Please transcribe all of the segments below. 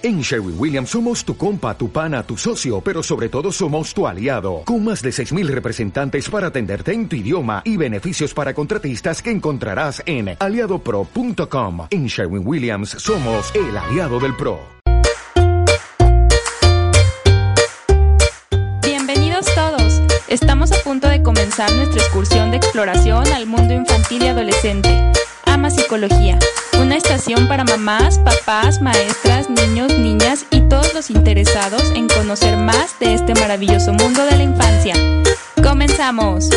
En Sherwin Williams somos tu compa, tu pana, tu socio, pero sobre todo somos tu aliado, con más de 6.000 representantes para atenderte en tu idioma y beneficios para contratistas que encontrarás en aliadopro.com. En Sherwin Williams somos el aliado del PRO. Bienvenidos todos. Estamos a punto de comenzar nuestra excursión de exploración al mundo infantil y adolescente. Ama Psicología una estación para mamás, papás, maestras, niños, niñas y todos los interesados en conocer más de este maravilloso mundo de la infancia. ¡Comenzamos!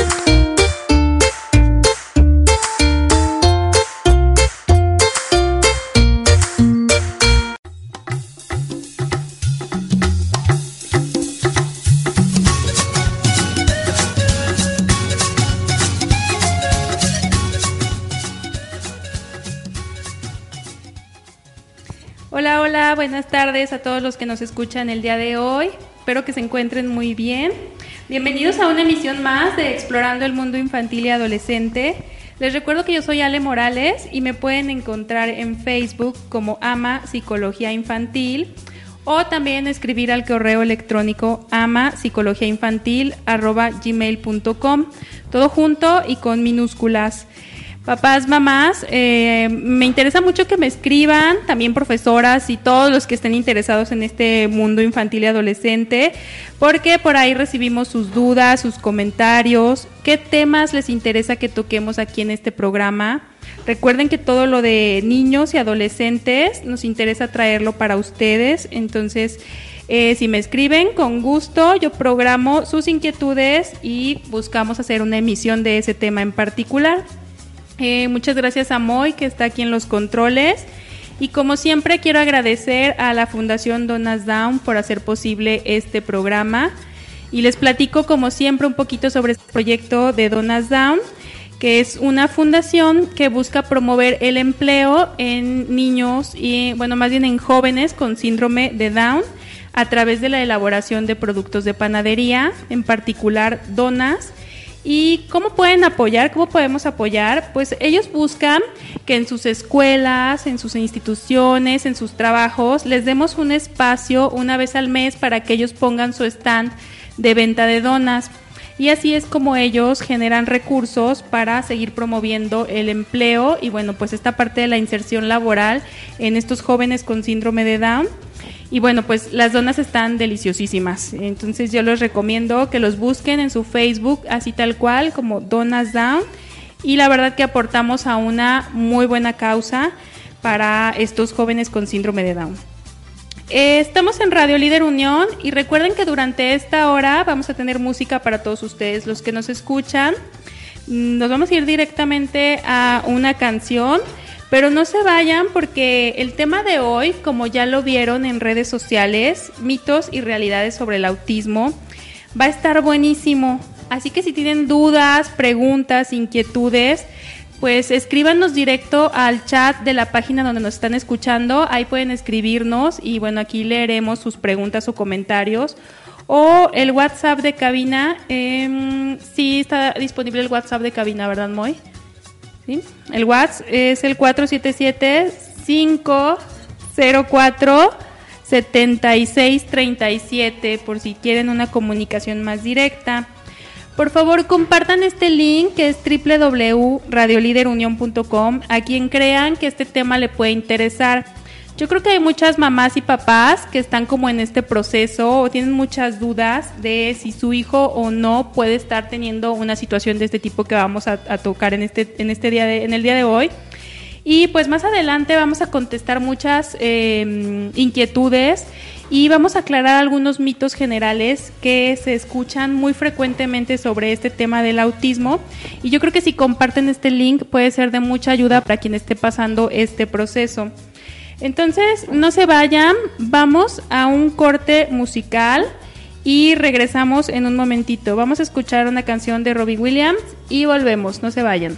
Buenas tardes a todos los que nos escuchan el día de hoy. Espero que se encuentren muy bien. Bienvenidos a una emisión más de Explorando el Mundo Infantil y Adolescente. Les recuerdo que yo soy Ale Morales y me pueden encontrar en Facebook como Ama Psicología Infantil o también escribir al correo electrónico ama psicología todo junto y con minúsculas. Papás, mamás, eh, me interesa mucho que me escriban, también profesoras y todos los que estén interesados en este mundo infantil y adolescente, porque por ahí recibimos sus dudas, sus comentarios, qué temas les interesa que toquemos aquí en este programa. Recuerden que todo lo de niños y adolescentes nos interesa traerlo para ustedes, entonces eh, si me escriben, con gusto yo programo sus inquietudes y buscamos hacer una emisión de ese tema en particular. Eh, muchas gracias a Moy, que está aquí en los controles. Y como siempre, quiero agradecer a la Fundación Donas Down por hacer posible este programa. Y les platico, como siempre, un poquito sobre este proyecto de Donas Down, que es una fundación que busca promover el empleo en niños y, bueno, más bien en jóvenes con síndrome de Down a través de la elaboración de productos de panadería, en particular donas ¿Y cómo pueden apoyar? ¿Cómo podemos apoyar? Pues ellos buscan que en sus escuelas, en sus instituciones, en sus trabajos, les demos un espacio una vez al mes para que ellos pongan su stand de venta de donas. Y así es como ellos generan recursos para seguir promoviendo el empleo y bueno, pues esta parte de la inserción laboral en estos jóvenes con síndrome de Down y bueno, pues las donas están deliciosísimas. Entonces yo les recomiendo que los busquen en su Facebook, así tal cual, como Donas Down. Y la verdad que aportamos a una muy buena causa para estos jóvenes con síndrome de Down. Eh, estamos en Radio Líder Unión y recuerden que durante esta hora vamos a tener música para todos ustedes, los que nos escuchan. Nos vamos a ir directamente a una canción pero no se vayan porque el tema de hoy, como ya lo vieron en redes sociales, mitos y realidades sobre el autismo, va a estar buenísimo. Así que si tienen dudas, preguntas, inquietudes, pues escríbanos directo al chat de la página donde nos están escuchando. Ahí pueden escribirnos y bueno, aquí leeremos sus preguntas o comentarios. O el WhatsApp de cabina, eh, sí está disponible el WhatsApp de cabina, ¿verdad, Moy? El WhatsApp es el 477-504-7637 por si quieren una comunicación más directa. Por favor, compartan este link que es www.radioliderunion.com a quien crean que este tema le puede interesar. Yo creo que hay muchas mamás y papás que están como en este proceso o tienen muchas dudas de si su hijo o no puede estar teniendo una situación de este tipo que vamos a, tocar en este, en este día de, en el día de hoy. Y pues más adelante vamos a contestar muchas em, inquietudes y vamos a aclarar algunos mitos generales que se escuchan muy frecuentemente sobre este tema del autismo. Y yo creo que si comparten este link puede ser de mucha ayuda para quien esté pasando este proceso. Entonces, no se vayan, vamos a un corte musical y regresamos en un momentito. Vamos a escuchar una canción de Robbie Williams y volvemos, no se vayan.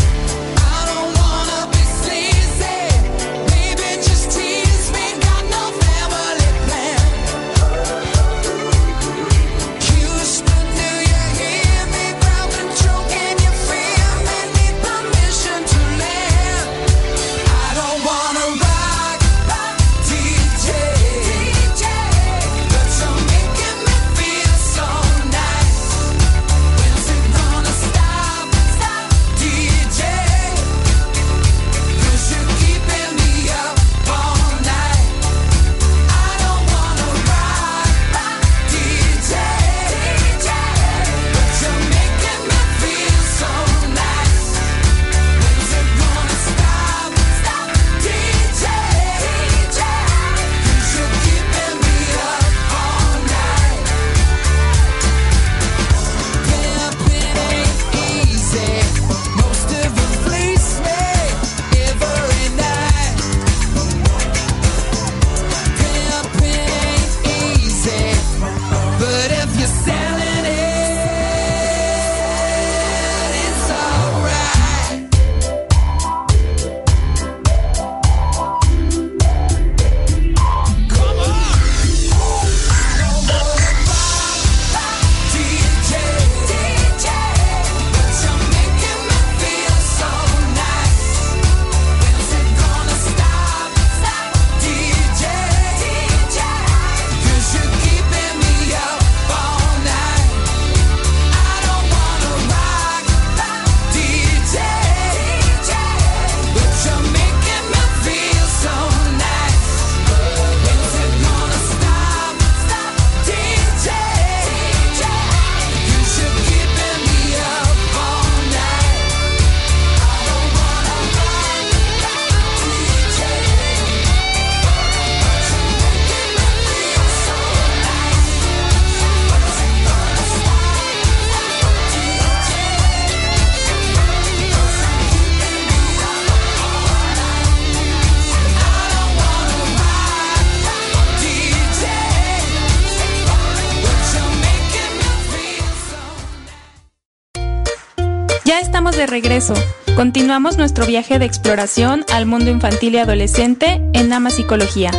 Regreso. Continuamos nuestro viaje de exploración al mundo infantil y adolescente en Ama Psicología.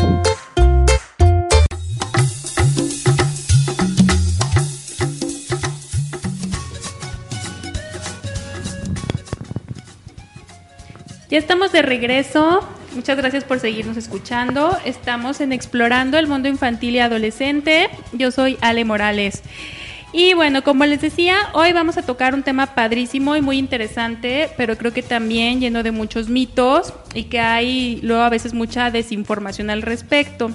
Ya estamos de regreso. Muchas gracias por seguirnos escuchando. Estamos en Explorando el Mundo Infantil y Adolescente. Yo soy Ale Morales. Y bueno, como les decía, hoy vamos a tocar un tema padrísimo y muy interesante, pero creo que también lleno de muchos mitos y que hay luego a veces mucha desinformación al respecto.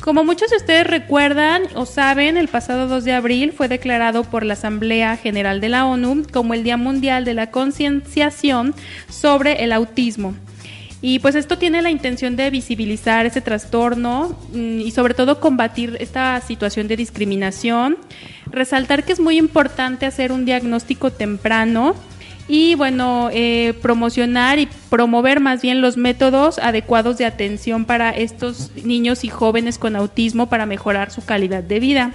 Como muchos de ustedes recuerdan o saben, el pasado 2 de abril fue declarado por la Asamblea General de la ONU como el Día Mundial de la Concienciación sobre el Autismo. Y pues esto tiene la intención de visibilizar ese trastorno mm, y sobre todo combatir esta situación de discriminación, resaltar que es muy importante hacer un diagnóstico temprano y bueno, eh, promocionar y promover más bien los métodos adecuados de atención para estos niños y jóvenes con autismo para mejorar su calidad de vida.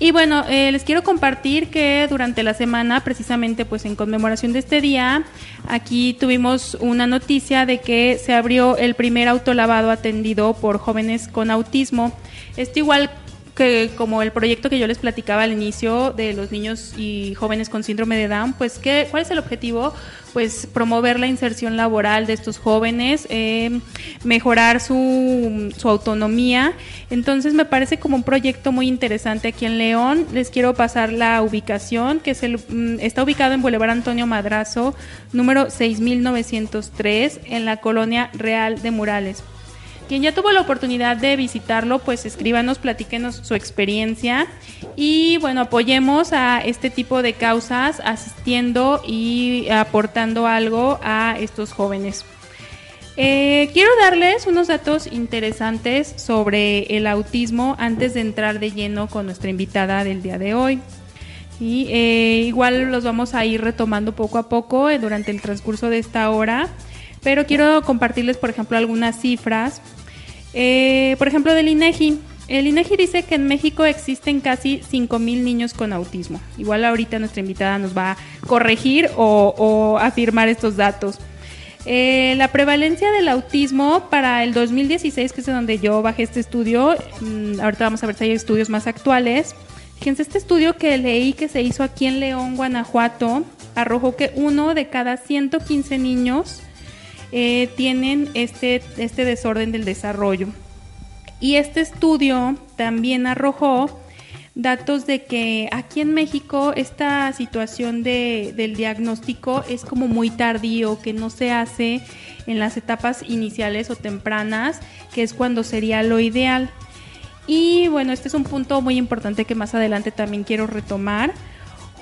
Y bueno, eh, les quiero compartir que durante la semana, precisamente pues en conmemoración de este día, aquí tuvimos una noticia de que se abrió el primer autolavado atendido por jóvenes con autismo. Esto igual que como el proyecto que yo les platicaba al inicio de los niños y jóvenes con síndrome de Down, pues ¿qué, ¿cuál es el objetivo? Pues promover la inserción laboral de estos jóvenes, eh, mejorar su, su autonomía. Entonces me parece como un proyecto muy interesante aquí en León. Les quiero pasar la ubicación, que es el, mm, está ubicado en Boulevard Antonio Madrazo, número 6903, en la colonia Real de Murales. Quien ya tuvo la oportunidad de visitarlo, pues escríbanos, platíquenos su experiencia y bueno, apoyemos a este tipo de causas asistiendo y aportando algo a estos jóvenes. Eh, quiero darles unos datos interesantes sobre el autismo antes de entrar de lleno con nuestra invitada del día de hoy. Y eh, igual los vamos a ir retomando poco a poco eh, durante el transcurso de esta hora, pero quiero compartirles, por ejemplo, algunas cifras eh, por ejemplo, del INEGI. El INEGI dice que en México existen casi 5.000 niños con autismo. Igual ahorita nuestra invitada nos va a corregir o, afirmar estos datos. Eh, la prevalencia del autismo para el 2016, que es donde yo bajé este estudio, mm, ahorita vamos a ver si hay estudios más actuales. Fíjense, este estudio que leí que se hizo aquí en León, Guanajuato, arrojó que uno de cada 115 niños eh, tienen este, este desorden del desarrollo. Y este estudio también arrojó datos de que aquí en México esta situación de, del diagnóstico es como muy tardío, que no se hace en las etapas iniciales o tempranas, que es cuando sería lo ideal. Y bueno, este es un punto muy importante que más adelante también quiero retomar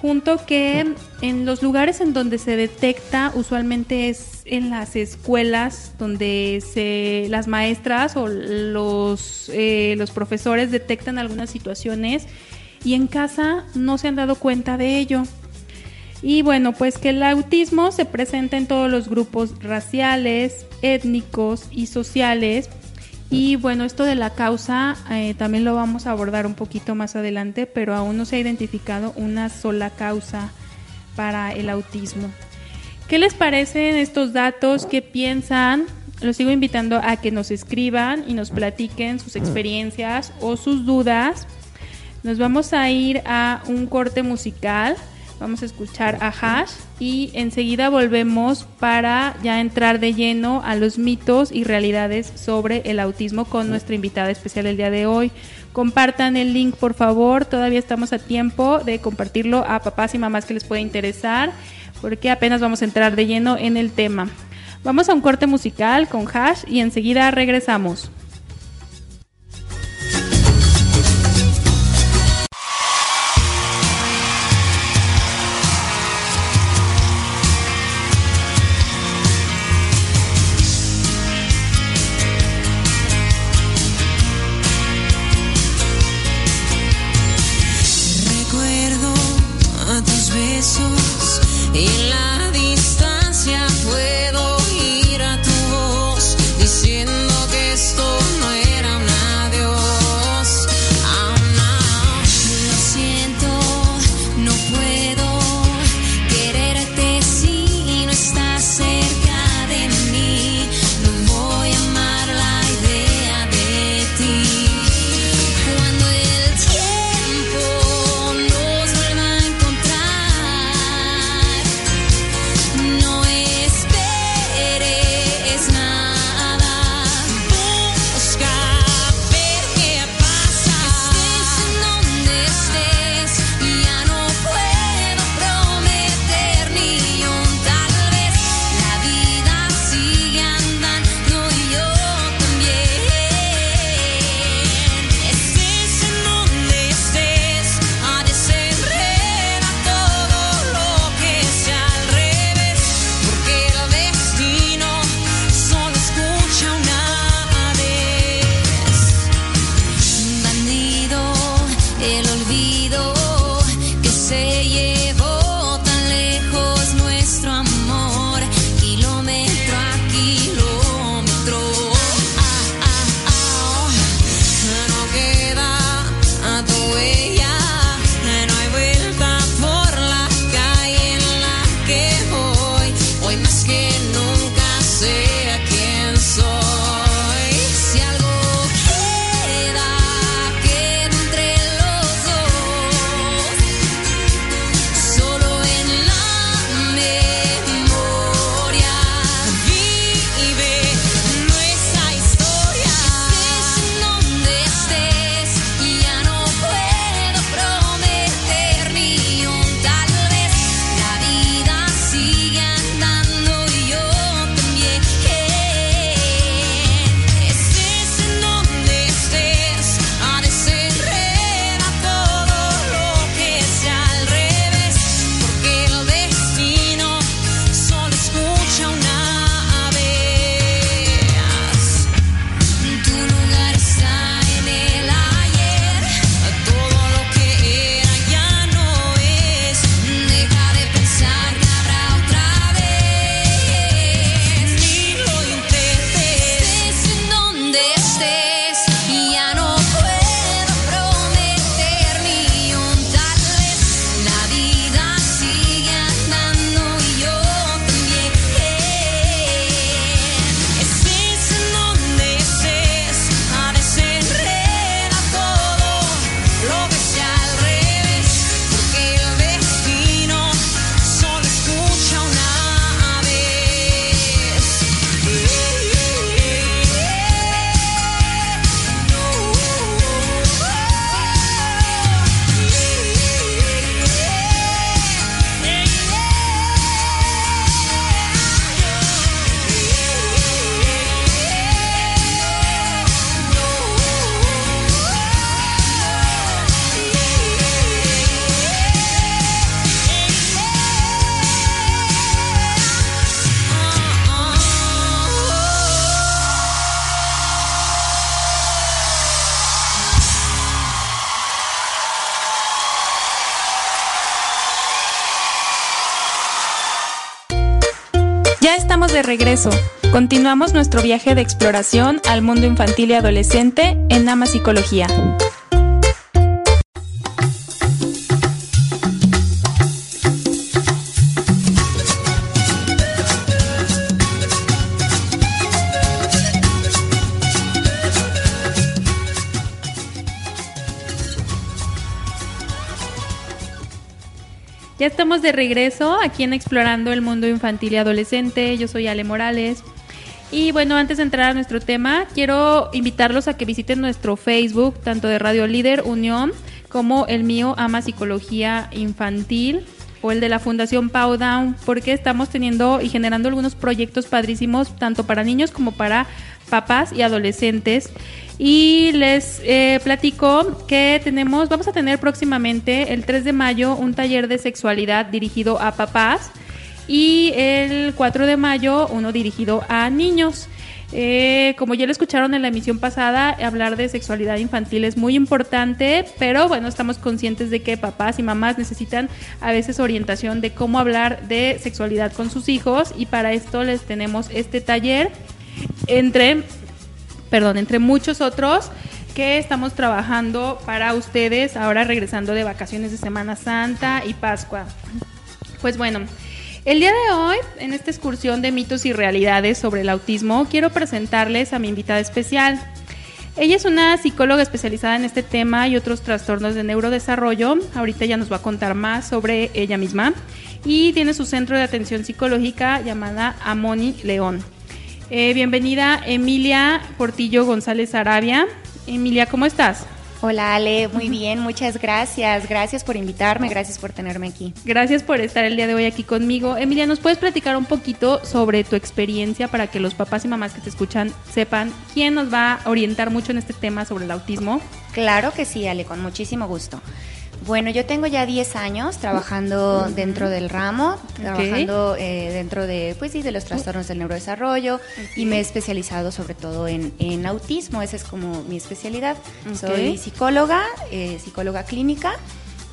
junto que en los lugares en donde se detecta usualmente es en las escuelas donde se las maestras o los eh, los profesores detectan algunas situaciones y en casa no se han dado cuenta de ello. Y bueno pues que el autismo se presenta en todos los grupos raciales étnicos y sociales y bueno, esto de la causa eh, también lo vamos a abordar un poquito más adelante, pero aún no se ha identificado una sola causa para el autismo. ¿Qué les parecen estos datos? ¿Qué piensan? Los sigo invitando a que nos escriban y nos platiquen sus experiencias o sus dudas. Nos vamos a ir a un corte musical. Vamos a escuchar a Hash y enseguida volvemos para ya entrar de lleno a los mitos y realidades sobre el autismo con nuestra invitada especial el día de hoy. Compartan el link, por favor. Todavía estamos a tiempo de compartirlo a papás y mamás que les pueda interesar, porque apenas vamos a entrar de lleno en el tema. Vamos a un corte musical con Hash y enseguida regresamos. De regreso. Continuamos nuestro viaje de exploración al mundo infantil y adolescente en Ama Psicología. Ya estamos de regreso aquí en Explorando el Mundo Infantil y Adolescente. Yo soy Ale Morales. Y bueno, antes de entrar a nuestro tema, quiero invitarlos a que visiten nuestro Facebook, tanto de Radio Líder Unión como el mío Ama Psicología Infantil o el de la Fundación Pau Down, porque estamos teniendo y generando algunos proyectos padrísimos, tanto para niños como para papás y adolescentes. Y les eh, platico que tenemos, vamos a tener próximamente el 3 de mayo un taller de sexualidad dirigido a papás y el 4 de mayo uno dirigido a niños. Eh, como ya lo escucharon en la emisión pasada, hablar de sexualidad infantil es muy importante, pero bueno, estamos conscientes de que papás y mamás necesitan a veces orientación de cómo hablar de sexualidad con sus hijos y para esto les tenemos este taller entre, perdón, entre muchos otros que estamos trabajando para ustedes ahora regresando de vacaciones de Semana Santa y Pascua. Pues bueno, el día de hoy, en esta excursión de mitos y realidades sobre el autismo, quiero presentarles a mi invitada especial. Ella es una psicóloga especializada en este tema y otros trastornos de neurodesarrollo. Ahorita ya nos va a contar más sobre ella misma. Y tiene su centro de atención psicológica llamada Amoni León. Eh, bienvenida Emilia Portillo González Arabia. Emilia, ¿cómo estás? Hola Ale, muy bien, muchas gracias. Gracias por invitarme, gracias por tenerme aquí. Gracias por estar el día de hoy aquí conmigo. Emilia, ¿nos puedes platicar un poquito sobre tu experiencia para que los papás y mamás que te escuchan sepan quién nos va a orientar mucho en este tema sobre el autismo? Claro que sí, Ale, con muchísimo gusto. Bueno, yo tengo ya 10 años trabajando dentro del ramo, trabajando eh, dentro de, pues sí, de los trastornos del neurodesarrollo y me he especializado sobre todo en, en autismo, esa es como mi especialidad. Soy psicóloga, eh, psicóloga clínica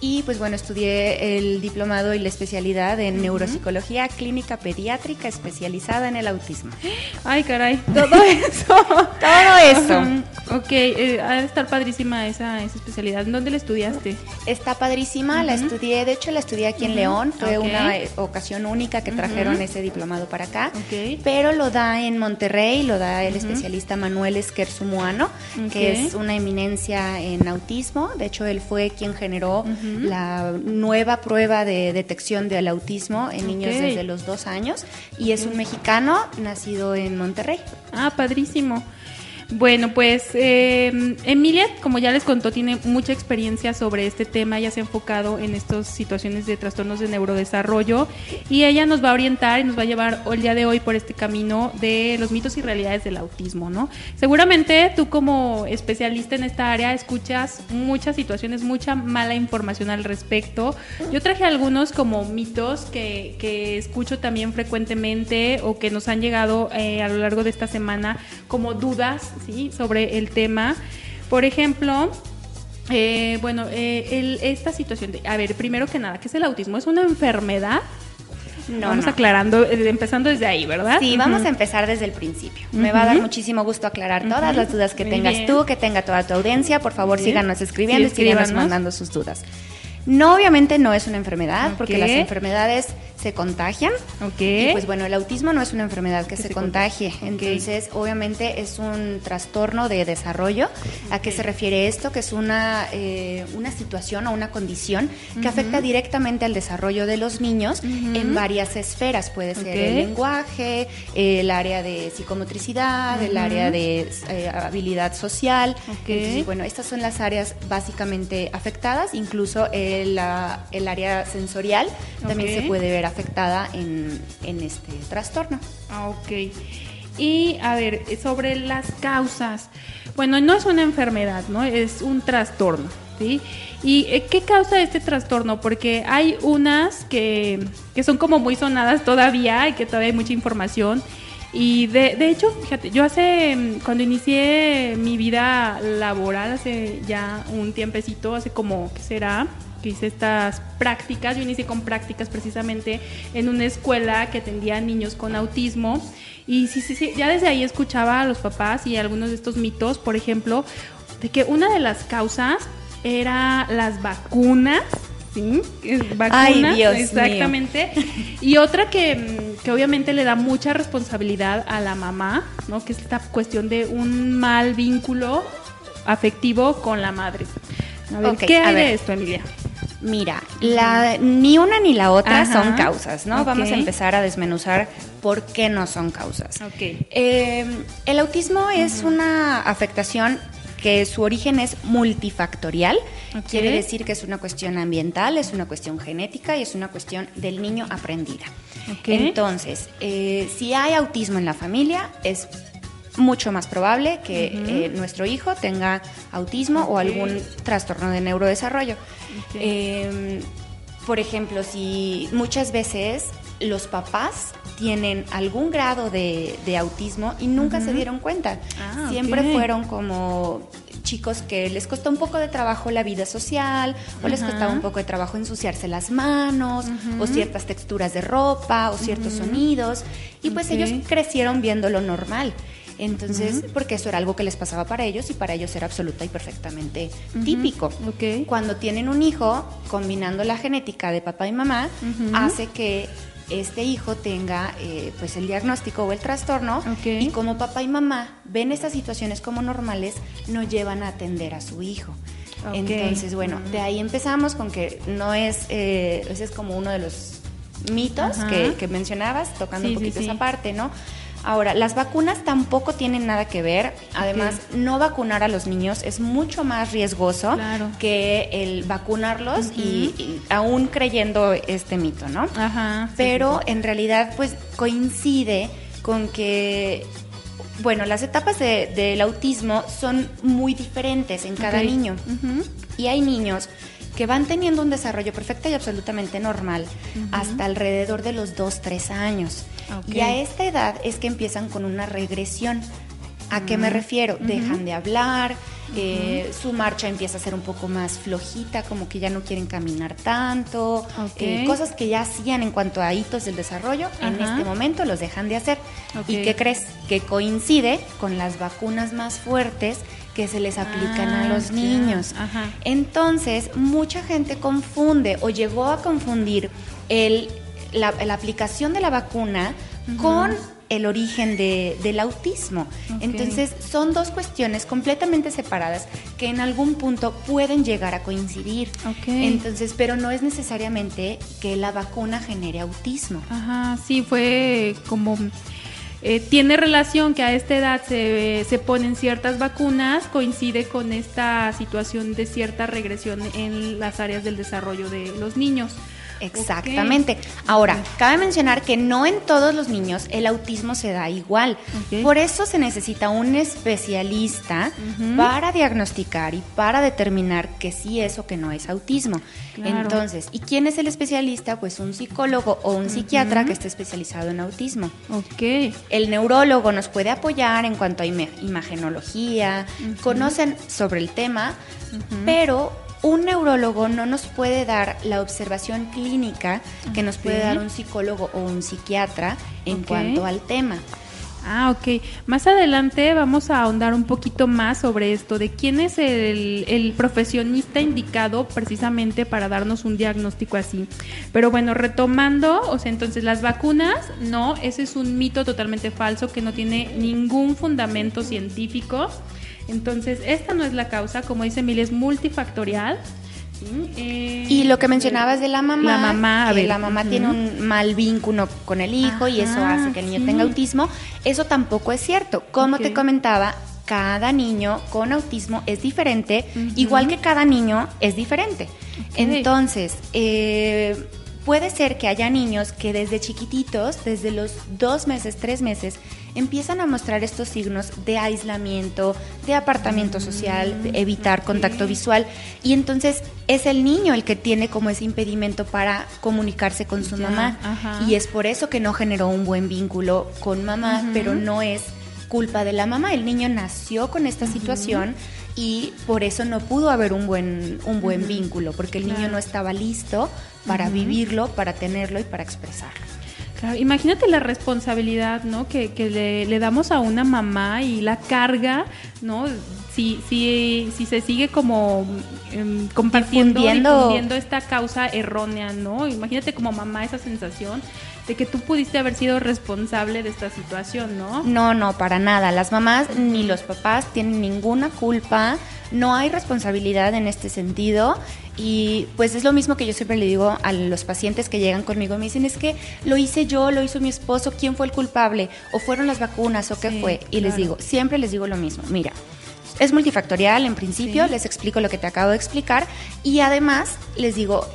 y pues bueno, estudié el diplomado y la especialidad en neuropsicología clínica pediátrica especializada en el autismo. Ay, caray, todo eso. Todo eso. Ok, eh, ha de estar padrísima esa, esa especialidad. ¿Dónde la estudiaste? Está padrísima, la estudié, de hecho la estudié aquí en León, fue una eh, ocasión única que trajeron ese diplomado para acá, Ok. pero lo da en Monterrey, lo da el especialista Manuel Esquer Sumuano, Ok. que es una eminencia en autismo, de hecho él fue quien generó la nueva prueba de detección del autismo en niños desde los dos años y es un mexicano nacido en Monterrey. Ah, padrísimo. Bueno, pues eh, Emilia, como ya les contó, tiene mucha experiencia sobre este tema, ya se ha enfocado en estas situaciones de trastornos de neurodesarrollo y ella nos va a orientar y nos va a llevar el día de hoy por este camino de los mitos y realidades del autismo, ¿no? Seguramente tú como especialista en esta área escuchas muchas situaciones, mucha mala información al respecto. Yo traje algunos como mitos que, que escucho también frecuentemente o que nos han llegado eh, a lo largo de esta semana como dudas ¿sí? sobre el tema. Por ejemplo, eh, bueno, eh, el- esta situación de, a ver, primero que nada, ¿qué es el autismo? ¿Es una enfermedad? No, Vamos no. aclarando, eh, empezando desde ahí, ¿verdad? Sí, vamos a empezar desde el principio. Me va a dar muchísimo gusto aclarar todas las dudas que Muy tengas bien. tú, que tenga toda tu audiencia. Por favor, síganos escribiendo Sí, y síganos mandando sus dudas. No, obviamente no es una enfermedad, porque las enfermedades se contagian. Ok. Y pues bueno, el autismo no es una enfermedad que, Que se, se contagie. contagie. Ok. Entonces, obviamente es un trastorno de desarrollo. ¿A qué se refiere esto? Que es una, eh, una situación o una condición que afecta directamente al desarrollo de los niños en varias esferas. Puede ser el Ok. lenguaje, el área de psicomotricidad, el área de eh, habilidad social. Entonces, bueno, estas son las áreas básicamente afectadas, incluso el, el área sensorial también se puede ver afectada en, en este trastorno. Ah, ok. Y a ver, sobre las causas. Bueno, no es una enfermedad, ¿no? Es un trastorno, ¿sí? ¿Y eh, qué causa este trastorno? Porque hay unas que, que son como muy sonadas todavía y que todavía hay mucha información. Y de, de hecho, fíjate, yo hace, mm, cuando inicié mi vida laboral, hace ya un tiempecito, hace como, ¿qué será? Que hice estas prácticas. Yo inicié con prácticas precisamente en una escuela que atendía a niños con autismo. Y sí, sí, sí, ya desde ahí escuchaba a los papás y algunos de estos mitos, por ejemplo, de que una de las causas era las vacunas. ¿Sí? Es Vacunas, Ay, Dios mío. exactamente. Y otra que, que obviamente le da mucha responsabilidad a la mamá, ¿no? Que es esta cuestión de un mal vínculo afectivo con la madre. A ver, Ok, ¿qué a hay ver. de esto, Emilia? Mira, la, ni una ni la otra Ajá. son causas, ¿no? Vamos a empezar a desmenuzar por qué no son causas. Eh, el autismo es una afectación que su origen es multifactorial. Quiere decir que es una cuestión ambiental, es una cuestión genética y es una cuestión del niño aprendida. Entonces, eh, si hay autismo en la familia, es mucho más probable que eh, nuestro hijo tenga autismo o algún trastorno de neurodesarrollo. Ok. Eh, por ejemplo, si muchas veces los papás tienen algún grado de, de autismo y nunca se dieron cuenta. Ah, Siempre fueron como chicos que les costó un poco de trabajo la vida social, o les costaba un poco de trabajo ensuciarse las manos, o ciertas texturas de ropa, o ciertos sonidos, y pues ellos crecieron viendo lo normal. Entonces, porque eso era algo que les pasaba para ellos y para ellos era absoluta y perfectamente típico. Cuando tienen un hijo, combinando la genética de papá y mamá, hace que este hijo tenga eh, pues el diagnóstico o el trastorno Ok. y como papá y mamá ven estas situaciones como normales, no llevan a atender a su hijo. Entonces, bueno, de ahí empezamos con que no es, eh, ese es como uno de los mitos que, que mencionabas, tocando Sí, un sí, poquito sí. esa parte, ¿no? Ahora, las vacunas tampoco tienen nada que ver. Además, no vacunar a los niños es mucho más riesgoso Claro. que el vacunarlos y, y aún creyendo este mito, ¿no? Ajá. Pero sí, sí. en realidad, pues coincide con que, bueno, las etapas de- del autismo son muy diferentes en cada niño. Y hay niños que van teniendo un desarrollo perfecto y absolutamente normal hasta alrededor de los 2, 3 años. Y a esta edad es que empiezan con una regresión. ¿A qué me refiero? Dejan de hablar, eh, su marcha empieza a ser un poco más flojita, como que ya no quieren caminar tanto, eh, cosas que ya hacían en cuanto a hitos del desarrollo, en este momento los dejan de hacer. ¿Y qué crees? Que coincide con las vacunas más fuertes que se les aplican a Ah, los niños. Ajá. Entonces, mucha gente confunde o llegó a confundir el, la, la aplicación de la vacuna con el origen de- del autismo. Entonces, son dos cuestiones completamente separadas que en algún punto pueden llegar a coincidir. Entonces, pero no es necesariamente que la vacuna genere autismo. Ajá, sí, fue como... eh, tiene relación que a esta edad se, se ponen ciertas vacunas, coincide con esta situación de cierta regresión en las áreas del desarrollo de los niños. Exactamente. Ahora, cabe mencionar que no en todos los niños el autismo se da igual. Por eso se necesita un especialista para diagnosticar y para determinar que sí es o que no es autismo. Claro. Entonces, ¿y quién es el especialista? Pues un psicólogo o un psiquiatra que esté especializado en autismo. Ok. El neurólogo nos puede apoyar en cuanto a ima- imagenología, conocen sobre el tema, pero un neurólogo no nos puede dar la observación clínica que nos puede dar un psicólogo o un psiquiatra en cuanto al tema. Ah, ok. Más adelante vamos a ahondar un poquito más sobre esto, de quién es el, el profesionista indicado precisamente para darnos un diagnóstico así. Pero bueno, retomando, o sea, entonces las vacunas, no, ese es un mito totalmente falso que no tiene ningún fundamento científico. Entonces, esta no es la causa, como dice Emilia, es multifactorial. Eh, Y lo que mencionabas de la mamá, La mamá, a que la mamá tiene un mal vínculo con el hijo y eso hace que el niño sí. tenga autismo, eso tampoco es cierto. Como te comentaba, cada niño con autismo es diferente, igual que cada niño es diferente. Entonces, eh, puede ser que haya niños que desde chiquititos, desde los dos meses, tres meses, empiezan a mostrar estos signos de aislamiento, de apartamiento social, de evitar contacto visual, y entonces es el niño el que tiene como ese impedimento para comunicarse con su Ya, mamá, ajá. y es por eso que no generó un buen vínculo con mamá, pero no es culpa de la mamá. El niño nació con esta situación y por eso no pudo haber un buen, un buen vínculo, porque el niño no estaba listo para vivirlo, para tenerlo y para expresarlo. Claro, imagínate la responsabilidad, ¿no? Que, que le, le damos a una mamá y la carga, ¿no? Si, si, si se sigue como em, compartiendo, Difundiendo. difundiendo esta causa errónea, ¿no? Imagínate como mamá esa sensación de que tú pudiste haber sido responsable de esta situación, ¿no? No, no, para nada. Las mamás ni los papás tienen ninguna culpa, no hay responsabilidad en este sentido. Y pues es lo mismo que yo siempre le digo a los pacientes que llegan conmigo, me dicen, es que lo hice yo, lo hizo mi esposo, ¿quién fue el culpable? ¿O fueron las vacunas o qué Sí, fue? Y les digo, siempre les digo lo mismo, mira, es multifactorial en principio, Sí. les explico lo que te acabo de explicar y además les digo,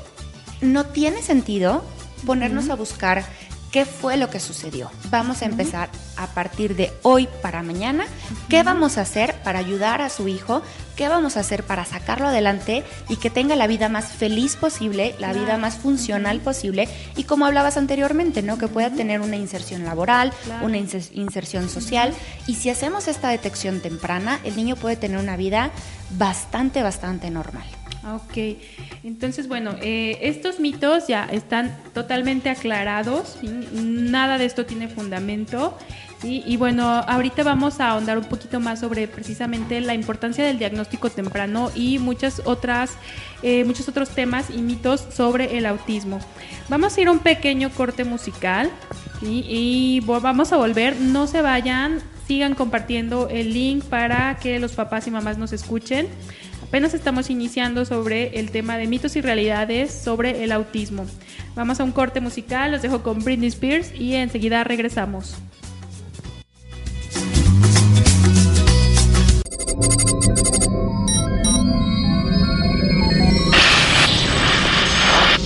no tiene sentido ponernos a buscar qué fue lo que sucedió. Vamos a empezar a partir de hoy para mañana. ¿Qué vamos a hacer para ayudar a su hijo? ¿Qué vamos a hacer para sacarlo adelante y que tenga la vida más feliz posible, la vida más funcional posible? Y como hablabas anteriormente, ¿no? Que pueda tener una inserción laboral, Claro. una inser- inserción social. Y si hacemos esta detección temprana, el niño puede tener una vida bastante, bastante normal. Ok, entonces bueno, eh, estos mitos ya están totalmente aclarados, nada de esto tiene fundamento. Y bueno, ahorita vamos a ahondar un poquito más sobre precisamente la importancia del diagnóstico temprano y muchas otras, eh, muchos otros temas y mitos sobre el autismo. Vamos a ir a un pequeño corte musical y vamos a volver, no se vayan, sigan compartiendo el link para que los papás y mamás nos escuchen. Apenas estamos iniciando sobre el tema de mitos y realidades sobre el autismo. Vamos a un corte musical, los dejo con Britney Spears y enseguida regresamos.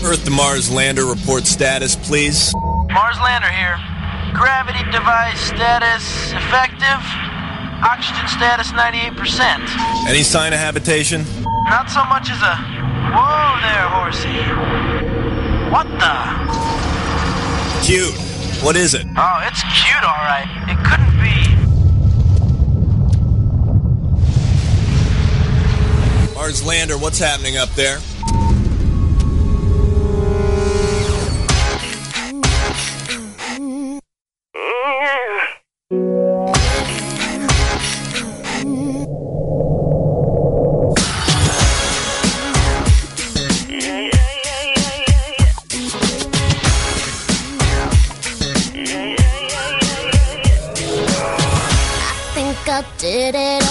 Earth to Mars lander report status, please. Mars lander here. Gravity device status effective. Oxygen status 98%. Any sign of habitation? Not so much as a. Whoa there, horsey. What the? Cute. What is it? Oh, it's cute, alright. It couldn't be. Mars lander, what's happening up there? It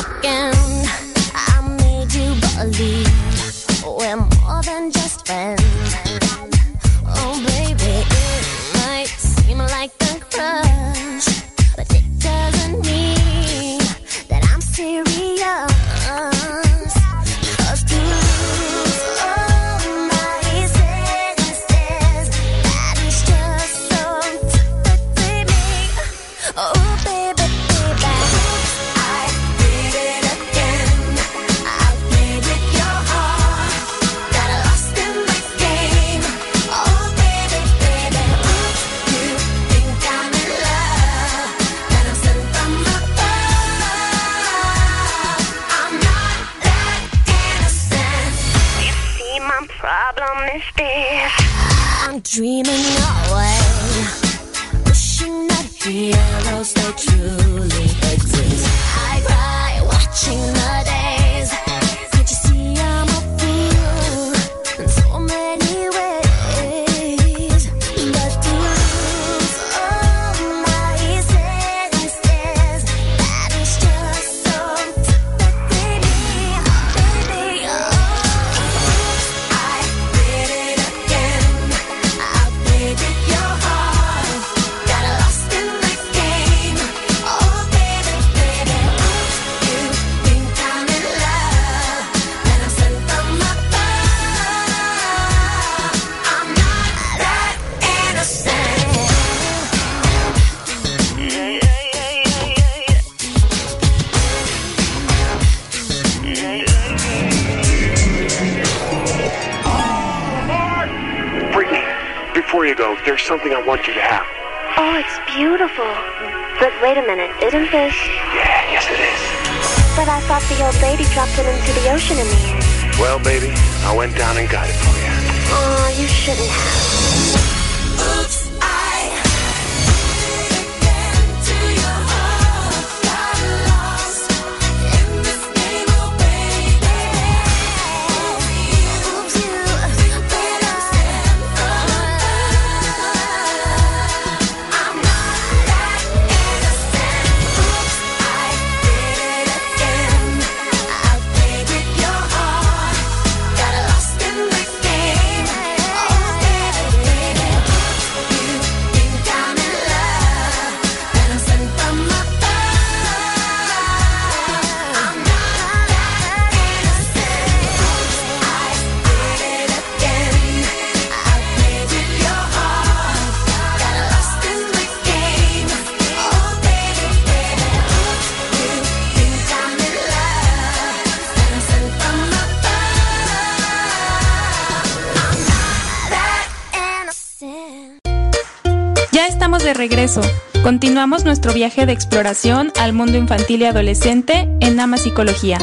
Continuamos nuestro viaje de exploración al mundo infantil y adolescente en Ama Psicología.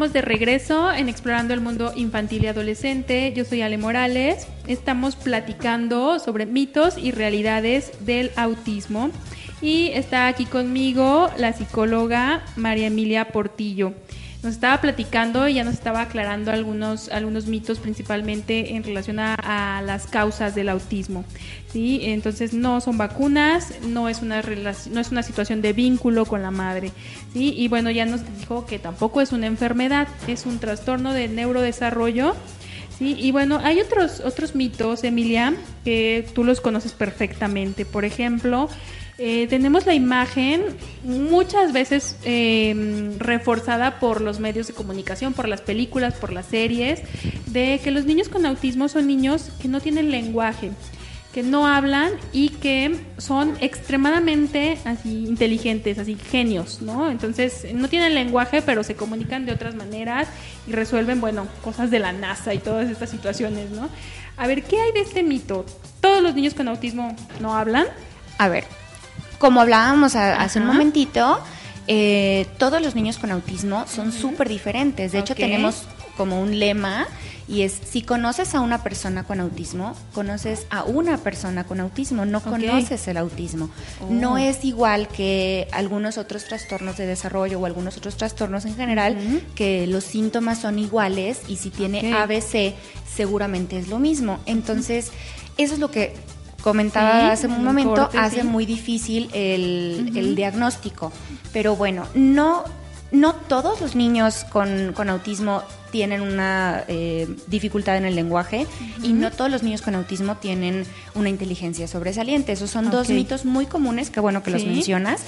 Estamos de regreso en Explorando el Mundo Infantil y Adolescente. Yo soy Ale Morales. Estamos platicando sobre mitos y realidades del autismo. Y está aquí conmigo la psicóloga María Emilia Portillo. Nos estaba platicando y ya nos estaba aclarando algunos, algunos mitos, principalmente en relación a, las causas del autismo. ¿sí? Entonces, no son vacunas, no es, una no es una situación de vínculo con la madre. ¿sí? Y bueno, ya nos dijo que tampoco es una enfermedad, es un trastorno de neurodesarrollo. Sí, y bueno, hay otros, otros mitos, Emilia, que tú los conoces perfectamente. Por ejemplo, eh, tenemos la imagen muchas veces eh, reforzada por los medios de comunicación, por las películas, por las series, de que los niños con autismo son niños que no tienen lenguaje, que no hablan y que son extremadamente así inteligentes, así genios, ¿no? Entonces no tienen lenguaje, pero se comunican de otras maneras y resuelven, bueno, cosas de la NASA y todas estas situaciones, ¿no? A ver, ¿qué hay de este mito? ¿Todos los niños con autismo no hablan? A ver, como hablábamos a- hace un momentito, eh, todos los niños con autismo son súper diferentes. De hecho, tenemos como un lema y es, si conoces a una persona con autismo, conoces a una persona con autismo, no conoces el autismo. Oh. No es igual que algunos otros trastornos de desarrollo o algunos otros trastornos en general, que los síntomas son iguales y si tiene. ABC, seguramente es lo mismo. Entonces, eso es lo que comentaba Sí, hace un momento, corte, hace sí. muy difícil el, el diagnóstico. Pero bueno, no, no todos los niños con, con autismo tienen una eh, dificultad en el lenguaje y no todos los niños con autismo tienen una inteligencia sobresaliente. Esos son dos mitos muy comunes, que bueno que los mencionas.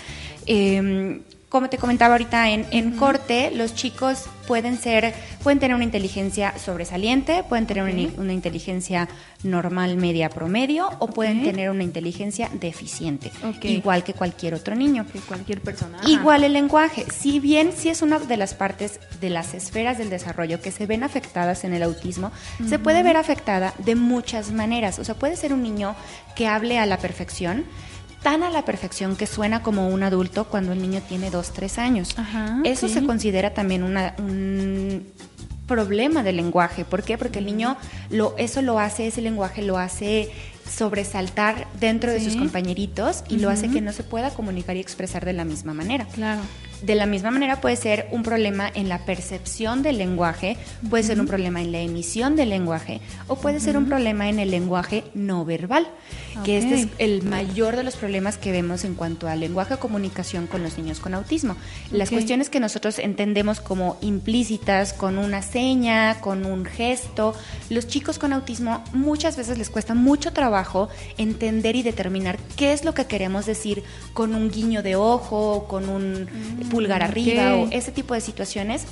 Eh, como te comentaba ahorita en, en corte, los chicos pueden ser, pueden tener una inteligencia sobresaliente, pueden tener una, inteligencia normal, media, promedio, o pueden tener una inteligencia deficiente, Ok. igual que cualquier otro niño. Que cualquier persona. Igual el lenguaje, si bien sí es una de las partes de las esferas del desarrollo que se ven afectadas en el autismo, se puede ver afectada de muchas maneras. O sea, puede ser un niño que hable a la perfección, tan a la perfección que suena como un adulto cuando el niño tiene dos, tres años. Ajá, Eso sí. se considera también una, un problema del lenguaje. ¿Por qué? Porque el niño lo, eso lo hace, ese lenguaje lo hace sobresaltar dentro de sus compañeritos y lo hace que no se pueda comunicar y expresar de la misma manera. Claro. De la misma manera puede ser un problema en la percepción del lenguaje, puede ser un problema en la emisión del lenguaje o puede ser un problema en el lenguaje no verbal, que este es el mayor de los problemas que vemos en cuanto al lenguaje comunicación con los niños con autismo. Las cuestiones que nosotros entendemos como implícitas, con una seña, con un gesto, los chicos con autismo muchas veces les cuesta mucho trabajo entender y determinar qué es lo que queremos decir con un guiño de ojo, con un pulgar arriba ok. o ese tipo de situaciones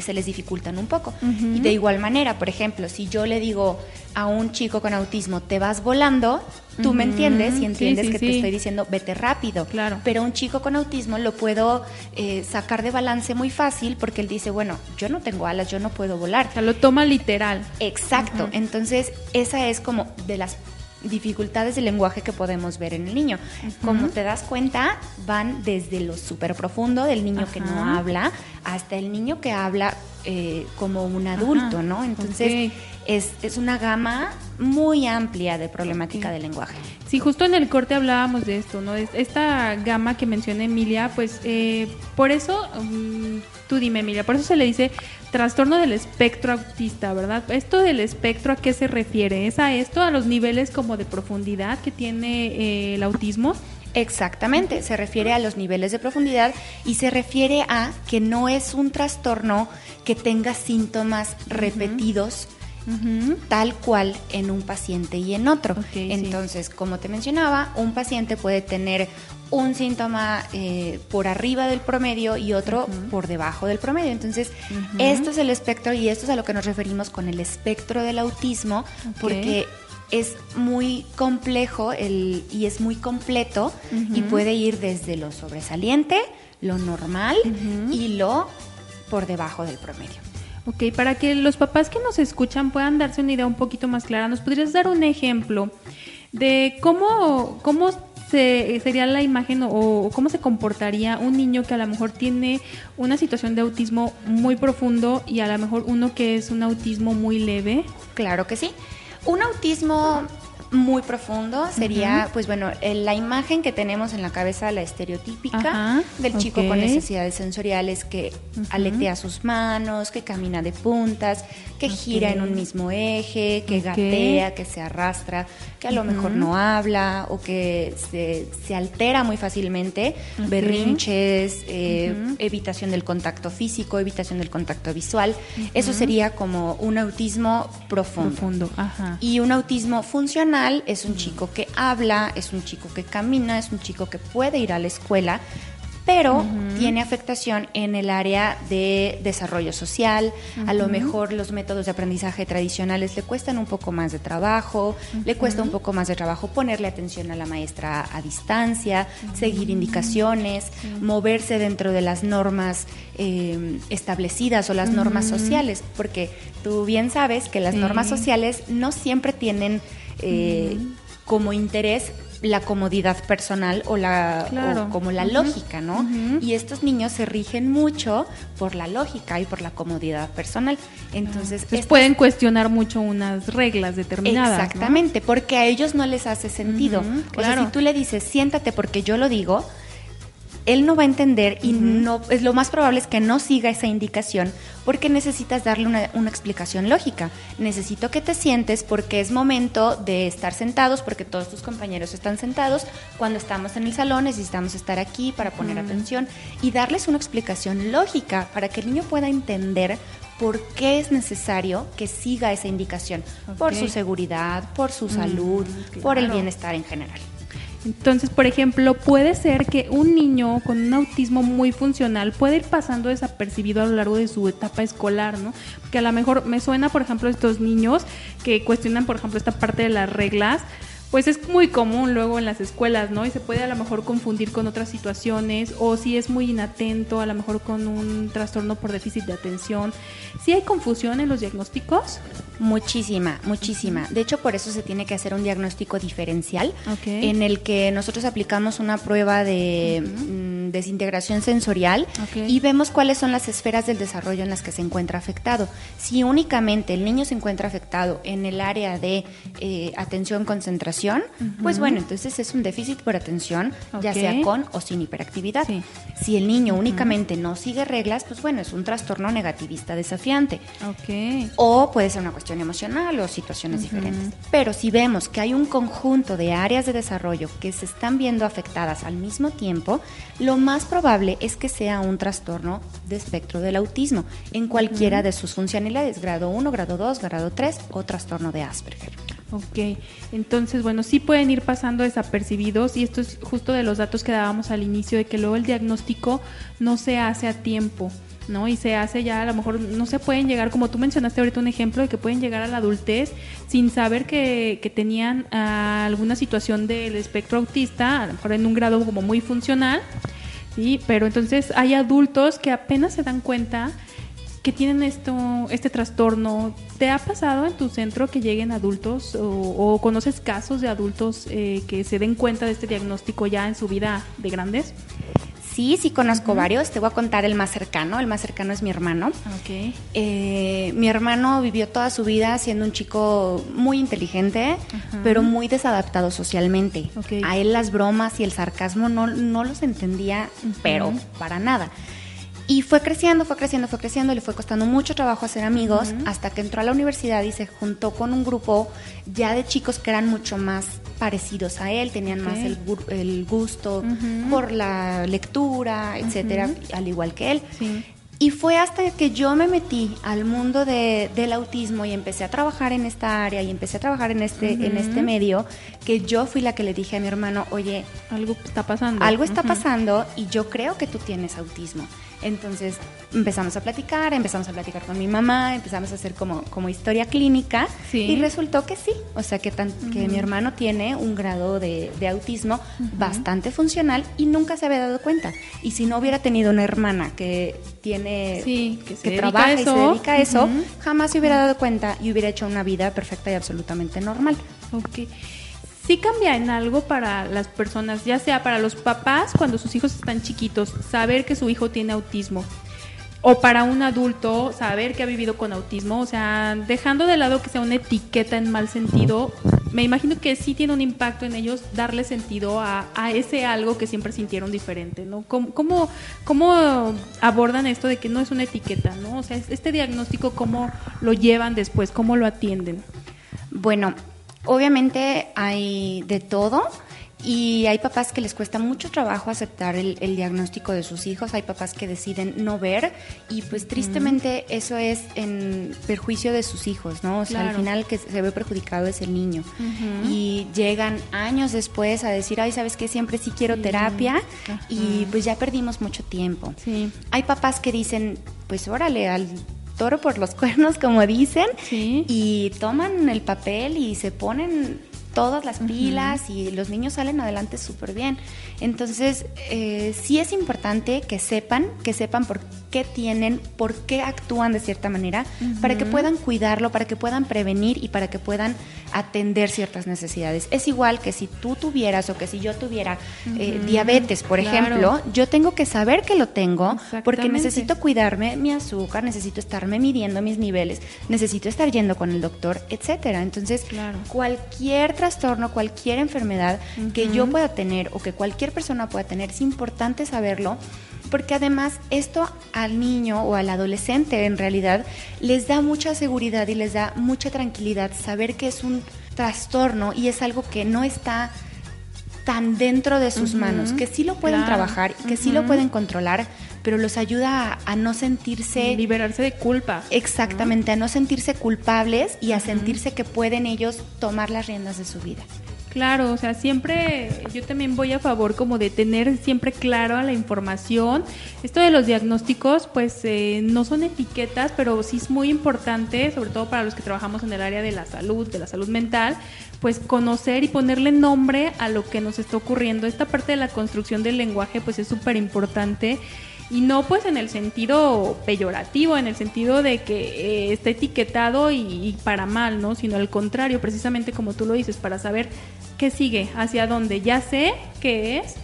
se les dificultan un poco. Ujú. Y de igual manera, por ejemplo, si yo le digo a un chico con autismo, te vas volando, tú me Ujú. entiendes Sí, y entiendes sí, que sí. te estoy diciendo, vete rápido. Claro. Pero un chico con autismo lo puedo eh, sacar de balance muy fácil porque él dice, bueno, yo no tengo alas, yo no puedo volar. O sea, lo toma literal. Exacto. Entonces, esa es como de las dificultades del lenguaje que podemos ver en el niño. Como te das cuenta, van desde lo súper profundo del niño que no habla hasta el niño que habla eh, como un adulto, Ajá. ¿no? Entonces, es, es una gama muy amplia de problemática Ok. del lenguaje. Sí, justo en el corte hablábamos de esto, ¿no? Es- Esta gama que menciona Emilia, pues eh, por eso, mm, tú dime Emilia, por eso se le dice trastorno del espectro autista, ¿verdad? ¿Esto del espectro a qué se refiere? ¿Es a esto, a los niveles como de profundidad que tiene eh, el autismo? Exactamente, se refiere a los niveles de profundidad y se refiere a que no es un trastorno que tenga síntomas repetidos tal cual en un paciente y en otro. Sí. Entonces, como te mencionaba, un paciente puede tener un síntoma eh, por arriba del promedio y otro por debajo del promedio. Entonces, esto es el espectro y esto es a lo que nos referimos con el espectro del autismo, porque es muy complejo el, y es muy completo y puede ir desde lo sobresaliente, lo normal y lo por debajo del promedio. Ok, para que los papás que nos escuchan puedan darse una idea un poquito más clara, ¿nos podrías dar un ejemplo de cómo, cómo se, sería la imagen o, o cómo se comportaría un niño que a lo mejor tiene una situación de autismo muy profundo y a lo mejor uno que es un autismo muy leve? Claro que sí. Un autismo muy profundo sería, pues bueno, eh, la imagen que tenemos en la cabeza, la estereotípica Ajá, del chico con necesidades sensoriales que aletea sus manos, que camina de puntas, que gira en un mismo eje, que gatea, que se arrastra, que a lo mejor no habla o que se, se altera muy fácilmente, berrinches, eh, evitación del contacto físico, evitación del contacto visual. Eso sería como un autismo profundo. Profundo, ajá. Y un autismo funcional es un chico que habla, es un chico que camina, es un chico que puede ir a la escuela, pero tiene afectación en el área de desarrollo social. A lo mejor los métodos de aprendizaje tradicionales le cuestan un poco más de trabajo, le cuesta un poco más de trabajo ponerle atención a la maestra a distancia, seguir indicaciones, moverse dentro de las normas eh, establecidas o las normas sociales, porque tú bien sabes que las normas sociales no siempre tienen eh, como interés la comodidad personal o la Claro. o como la lógica, ¿no? Y estos niños se rigen mucho por la lógica y por la comodidad personal. Entonces, Entonces pueden cuestionar mucho unas reglas determinadas. ¿no? Exactamente, porque a ellos no les hace sentido. Ujú, O sea, claro. si tú le dices, siéntate porque yo lo digo, él no va a entender y no es lo más probable es que no siga esa indicación porque necesitas darle una, una explicación lógica. Necesito que te sientes porque es momento de estar sentados porque todos tus compañeros están sentados. Cuando estamos en el salón necesitamos estar aquí para poner atención y darles una explicación lógica para que el niño pueda entender por qué es necesario que siga esa indicación, por su seguridad, por su salud, por el bienestar en general. Entonces, por ejemplo, puede ser que un niño con un autismo muy funcional puede ir pasando desapercibido a lo largo de su etapa escolar, ¿no? Porque a lo mejor me suena, por ejemplo, estos niños que cuestionan, por ejemplo, esta parte de las reglas. Pues es muy común luego en las escuelas, ¿no? Y se puede a lo mejor confundir con otras situaciones o si es muy inatento, a lo mejor con un trastorno por déficit de atención. ¿Sí hay confusión en los diagnósticos? Muchísima, muchísima. De hecho, por eso se tiene que hacer un diagnóstico diferencial en el que nosotros aplicamos una prueba de, mm, desintegración sensorial y vemos cuáles son las esferas del desarrollo en las que se encuentra afectado. Si únicamente el niño se encuentra afectado en el área de eh, atención concentración, pues bueno, entonces es un déficit por atención, ya sea con o sin hiperactividad. Si el niño únicamente no sigue reglas, pues bueno, es un trastorno negativista desafiante. Ok. O puede ser una cuestión emocional o situaciones diferentes. Pero si vemos que hay un conjunto de áreas de desarrollo que se están viendo afectadas al mismo tiempo, lo más probable es que sea un trastorno de espectro del autismo en cualquiera de sus funcionalidades, grado 1, grado 2, grado 3 o trastorno de Asperger. Ok, entonces, bueno, sí pueden ir pasando desapercibidos y esto es justo de los datos que dábamos al inicio, de que luego el diagnóstico no se hace a tiempo, ¿no? Y se hace ya, a lo mejor no se pueden llegar, como tú mencionaste ahorita un ejemplo, de que pueden llegar a la adultez sin saber que, que tenían ah, alguna situación del espectro autista, a lo mejor en un grado como muy funcional, ¿sí? Pero entonces hay adultos que apenas se dan cuenta que tienen esto, este trastorno. ¿Te ha pasado en tu centro que lleguen adultos o, o conoces casos de adultos eh, que se den cuenta de este diagnóstico ya en su vida de grandes? Sí, sí conozco varios. Te voy a contar el más cercano. El más cercano es mi hermano. Ok. Eh, mi hermano vivió toda su vida siendo un chico muy inteligente, pero muy desadaptado socialmente. Ok. A él las bromas y el sarcasmo no, no los entendía, pero para nada. Y fue creciendo, fue creciendo, fue creciendo, le fue costando mucho trabajo hacer amigos hasta que entró a la universidad y se juntó con un grupo ya de chicos que eran mucho más parecidos a él, tenían Ok. más el, el gusto Ujú. por la lectura, etcétera, Ujú. al igual que él. Sí. Y fue hasta que yo me metí al mundo de- del autismo y empecé a trabajar en esta área y empecé a trabajar en este, en Ujú. este medio, que yo fui la que le dije a mi hermano, oye, Algo está pasando. algo está Ujú. pasando y yo creo que tú tienes autismo. Entonces empezamos a platicar, empezamos a platicar con mi mamá, empezamos a hacer como, como historia clínica Sí. y resultó que sí, o sea que, tan- que mi hermano tiene un grado de, de autismo bastante funcional y nunca se había dado cuenta. Y si no hubiera tenido una hermana que tiene Sí, que trabaja y se dedica a eso, jamás se hubiera dado cuenta y hubiera hecho una vida perfecta y absolutamente normal. Ok. Sí cambia en algo para las personas, ya sea para los papás cuando sus hijos están chiquitos, saber que su hijo tiene autismo. O para un adulto, saber que ha vivido con autismo, o sea, dejando de lado que sea una etiqueta en mal sentido, me imagino que sí tiene un impacto en ellos darle sentido a, ese algo que siempre sintieron diferente, ¿no? ¿Cómo, cómo, cómo abordan esto de que no es una etiqueta, ¿no? O sea, este diagnóstico, ¿cómo lo llevan después? ¿Cómo lo atienden? Bueno, obviamente hay de todo y hay papás que les cuesta mucho trabajo aceptar el, el diagnóstico de sus hijos, hay papás que deciden no ver y pues tristemente eso es en perjuicio de sus hijos, ¿no? O sea, al final que se ve perjudicado es el niño. Y llegan años después a decir, ay, ¿sabes qué? Siempre sí quiero Sí. terapia Ajá. y pues ya perdimos mucho tiempo. Sí. Hay papás que dicen, pues órale, al toro por los cuernos, como dicen, Sí. y toman el papel y se ponen todas las pilas y los niños salen adelante súper bien. Entonces, eh, sí es importante que sepan, que sepan por qué tienen, por qué actúan de cierta manera, para que puedan cuidarlo, para que puedan prevenir y para que puedan atender ciertas necesidades. Es igual que si tú tuvieras o que si yo tuviera eh, diabetes, por Claro. ejemplo, yo tengo que saber que lo tengo porque necesito cuidarme mi azúcar, necesito estarme midiendo mis niveles, necesito estar yendo con el doctor, etcétera. Entonces, Claro. cualquier trastorno, cualquier enfermedad que yo pueda tener o que cualquier persona pueda tener, es importante saberlo. Porque además esto al niño o al adolescente en realidad les da mucha seguridad y les da mucha tranquilidad saber que es un trastorno y es algo que no está tan dentro de sus manos, que sí lo pueden claro. trabajar, que sí lo pueden controlar, pero los ayuda a, a no sentirse... Liberarse de culpa. Exactamente, a no sentirse culpables y a sentirse que pueden ellos tomar las riendas de su vida. Claro, o sea, siempre yo también voy a favor como de tener siempre claro la información. Esto de los diagnósticos, pues eh, no son etiquetas, pero sí es muy importante, sobre todo para los que trabajamos en el área de la salud, de la salud mental, pues conocer y ponerle nombre a lo que nos está ocurriendo. Esta parte de la construcción del lenguaje, pues es súper importante. Y no pues en el sentido peyorativo, en el sentido de que eh, está etiquetado y, y para mal, ¿no? Sino al contrario, precisamente como tú lo dices, para saber qué sigue, hacia dónde. Ya sé qué es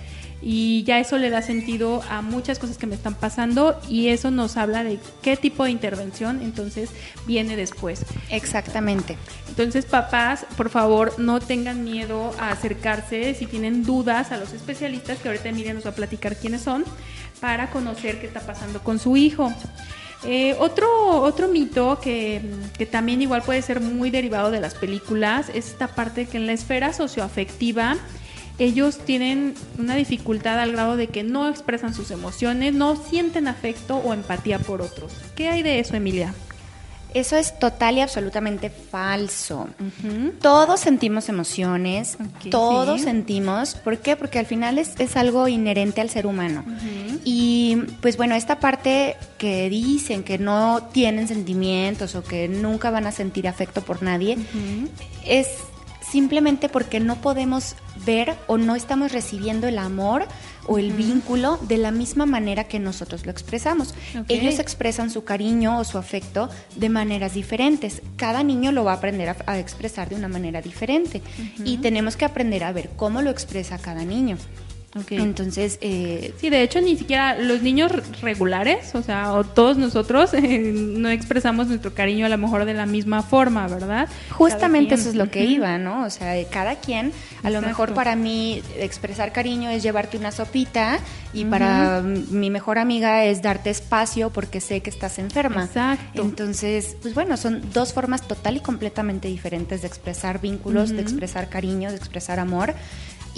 y ya eso le da sentido a muchas cosas que me están pasando y eso nos habla de qué tipo de intervención entonces viene después. Exactamente. Entonces, papás, por favor, no tengan miedo a acercarse si tienen dudas a los especialistas, que ahorita Emilia nos va a platicar quiénes son, para conocer qué está pasando con su hijo. Eh, otro, otro mito que, que también igual puede ser muy derivado de las películas es esta parte que en la esfera socioafectiva ellos tienen una dificultad al grado de que no expresan sus emociones, no sienten afecto o empatía por otros. ¿Qué hay de eso, Emilia? Eso es total y absolutamente falso. Todos sentimos emociones, todos sí. sentimos. ¿Por qué? Porque al final es, es algo inherente al ser humano. Y pues bueno, esta parte que dicen que no tienen sentimientos o que nunca van a sentir afecto por nadie, es simplemente porque no podemos ver o no estamos recibiendo el amor o el vínculo de la misma manera que nosotros lo expresamos. Ellos expresan su cariño o su afecto de maneras diferentes. Cada niño lo va a aprender a, a expresar de una manera diferente y tenemos que aprender a ver cómo lo expresa cada niño. Entonces, eh, Sí, de hecho ni siquiera los niños regulares, o sea, o todos nosotros eh, no expresamos nuestro cariño a lo mejor de la misma forma, ¿verdad? Justamente eso es lo que iba, ¿no? O sea, cada quien, a lo mejor para mí expresar cariño es llevarte una sopita y para mi mejor amiga es darte espacio porque sé que estás enferma. Exacto. Entonces, pues bueno, son dos formas total y completamente diferentes de expresar vínculos, de expresar cariño, de expresar amor.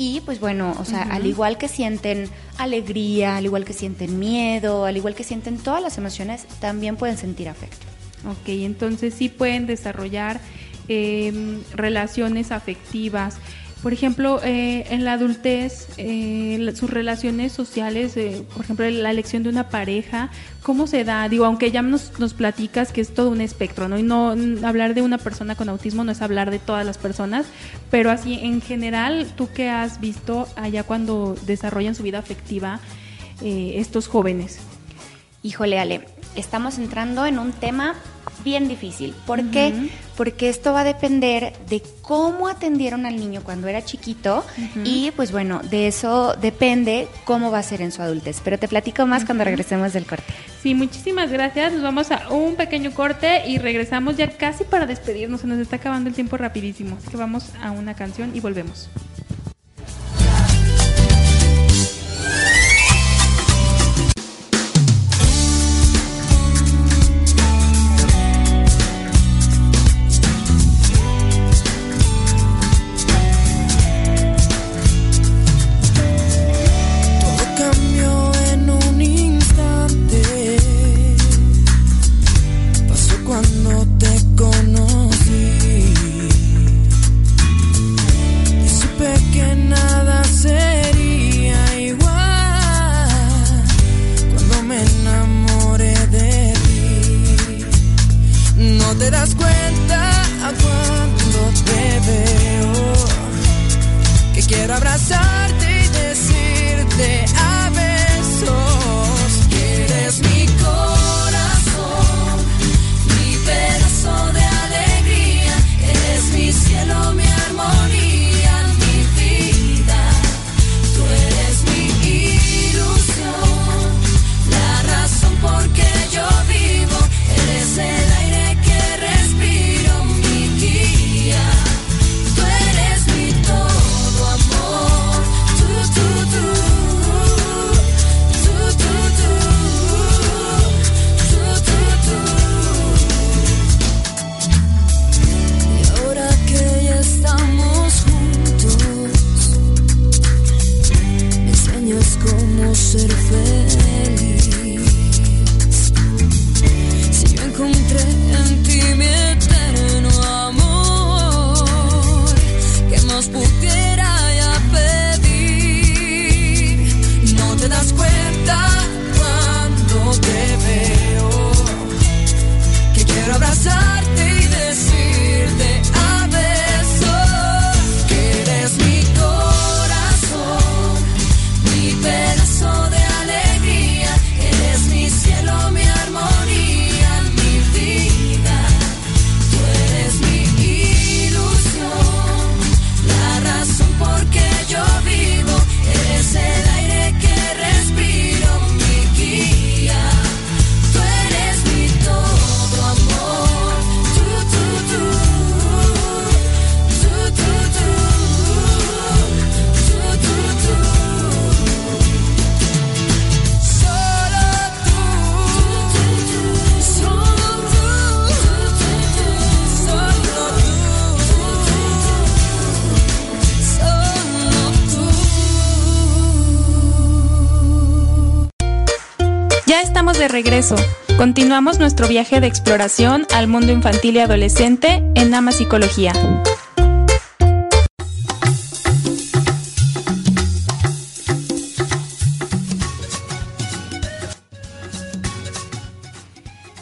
Y pues bueno, o sea, al igual que sienten alegría, al igual que sienten miedo, al igual que sienten todas las emociones, también pueden sentir afecto. Ok, entonces sí pueden desarrollar eh, relaciones afectivas. Por ejemplo, eh, en la adultez, eh, sus relaciones sociales, eh, por ejemplo, la elección de una pareja, ¿cómo se da? Digo, aunque ya nos, nos platicas que es todo un espectro, ¿no? Y no hablar de una persona con autismo no es hablar de todas las personas, pero así en general, ¿tú qué has visto allá cuando desarrollan su vida afectiva eh, estos jóvenes? Híjole, Ale, estamos entrando en un tema bien difícil. ¿Por qué? Porque esto va a depender de cómo atendieron al niño cuando era chiquito y pues bueno, de eso depende cómo va a ser en su adultez. Pero te platico más cuando regresemos del corte. Sí, muchísimas gracias. Nos vamos a un pequeño corte y regresamos ya casi para despedirnos. Se nos está acabando el tiempo rapidísimo. Así que vamos a una canción y volvemos. Continuamos nuestro viaje de exploración al mundo infantil y adolescente en Ama Psicología.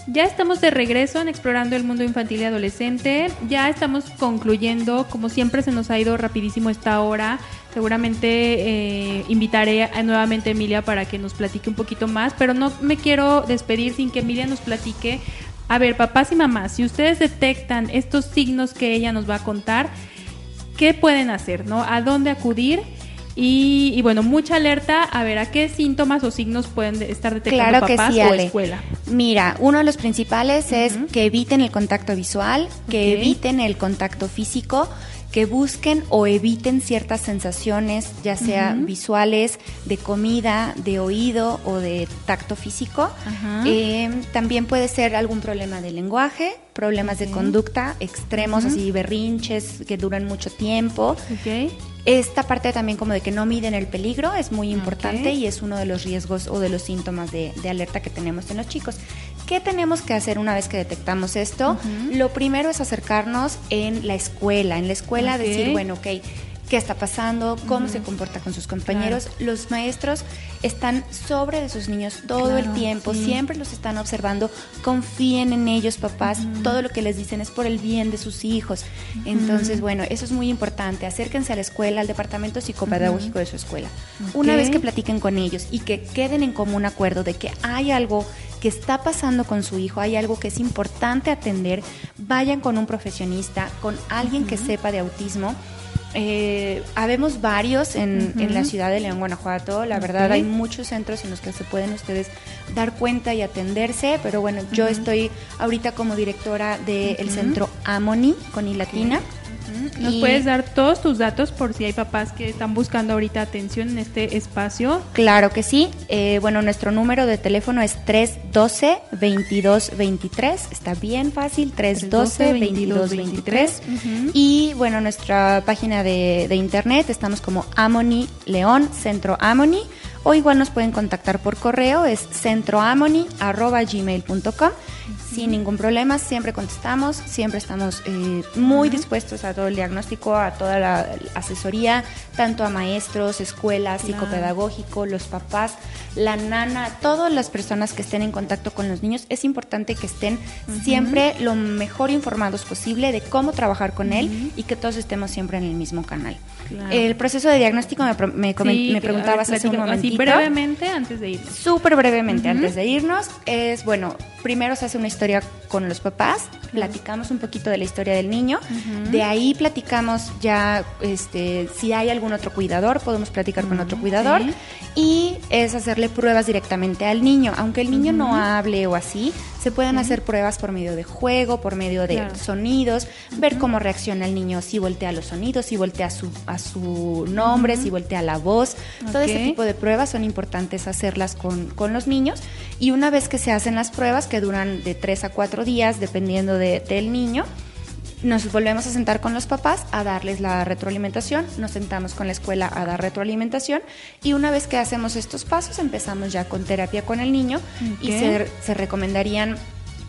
Ya estamos de regreso en Explorando el Mundo Infantil y Adolescente. Ya estamos concluyendo. Como siempre se nos ha ido rapidísimo esta hora. Seguramente eh, invitaré a, nuevamente a Emilia para que nos platique un poquito más. Pero no me quiero despedir sin que Emilia nos platique. A ver, papás y mamás, si ustedes detectan estos signos que ella nos va a contar, ¿qué pueden hacer? ¿no? ¿A dónde acudir? Y, bueno, mucha alerta a ver a qué síntomas o signos pueden estar detectando claro papás que sí, o Ale. escuela. Mira, uno de los principales es que eviten el contacto visual, que eviten el contacto físico, que busquen o eviten ciertas sensaciones, ya sea visuales, de comida, de oído o de tacto físico. Eh, también puede ser algún problema de lenguaje, problemas de conducta extremos, así berrinches que duran mucho tiempo. Esta parte también como de que no miden el peligro es muy importante y es uno de los riesgos o de los síntomas de, de alerta que tenemos en los chicos. ¿Qué tenemos que hacer una vez que detectamos esto? Lo primero es acercarnos en la escuela. En la escuela decir, bueno, ok, ¿qué está pasando? ¿Cómo se comporta con sus compañeros? Los maestros están sobre de sus niños todo Claro, el tiempo, sí. siempre los están observando. Confíen en ellos, papás. Todo lo que les dicen es por el bien de sus hijos. Entonces, bueno, eso es muy importante. Acérquense a la escuela, al departamento psicopedagógico de su escuela. Una vez que platiquen con ellos y que queden en común acuerdo de que hay algo que está pasando con su hijo, hay algo que es importante atender, vayan con un profesionista, con alguien que sepa de autismo. Eh, habemos varios en, la ciudad de León, Guanajuato. La verdad, hay muchos centros en los que se pueden ustedes dar cuenta y atenderse. Pero bueno, yo estoy ahorita como directora del centro Amoni con I latina. ¿Nos Y- puedes dar todos tus datos por si hay papás que están buscando ahorita atención en este espacio? Claro que sí. Eh, bueno, nuestro número de teléfono es 312-2223. Está bien fácil, 312-2223. Ujú. Y bueno, nuestra página de, de internet estamos como Amoni León, Centro Amoni. O igual nos pueden contactar por correo, es centroamoni.gmail.com. Sin ningún problema, siempre contestamos, siempre estamos eh, muy dispuestos a todo el diagnóstico, a toda la asesoría, tanto a maestros, escuelas, Claro. psicopedagógico, los papás, la nana, todas las personas que estén en contacto con los niños. Es importante que estén siempre lo mejor informados posible de cómo trabajar con él y que todos estemos siempre en el mismo canal. Claro. El proceso de diagnóstico me, me, Sí, me preguntabas ver, hace un platícanos así momentito. brevemente antes de ir. Súper brevemente, antes de irnos, es bueno, primero se hace una historia con los papás, platicamos un poquito de la historia del niño, de ahí platicamos ya, este, si hay algún otro cuidador, podemos platicar con otro cuidador, sí. y es hacerle pruebas directamente al niño, aunque el niño no hable o así, se pueden hacer pruebas por medio de juego, por medio de Claro. sonidos, ver cómo reacciona el niño, si voltea los sonidos, si voltea su, a su nombre, si voltea la voz, todo ese Ok. tipo de pruebas son importantes hacerlas con, con los niños. Y una vez que se hacen las pruebas que duran de 3 a 4 días dependiendo de- del niño, nos volvemos a sentar con los papás a darles la retroalimentación, nos sentamos con la escuela a dar retroalimentación. Y una vez que hacemos estos pasos empezamos ya con terapia con el niño y Ok. se, se recomendarían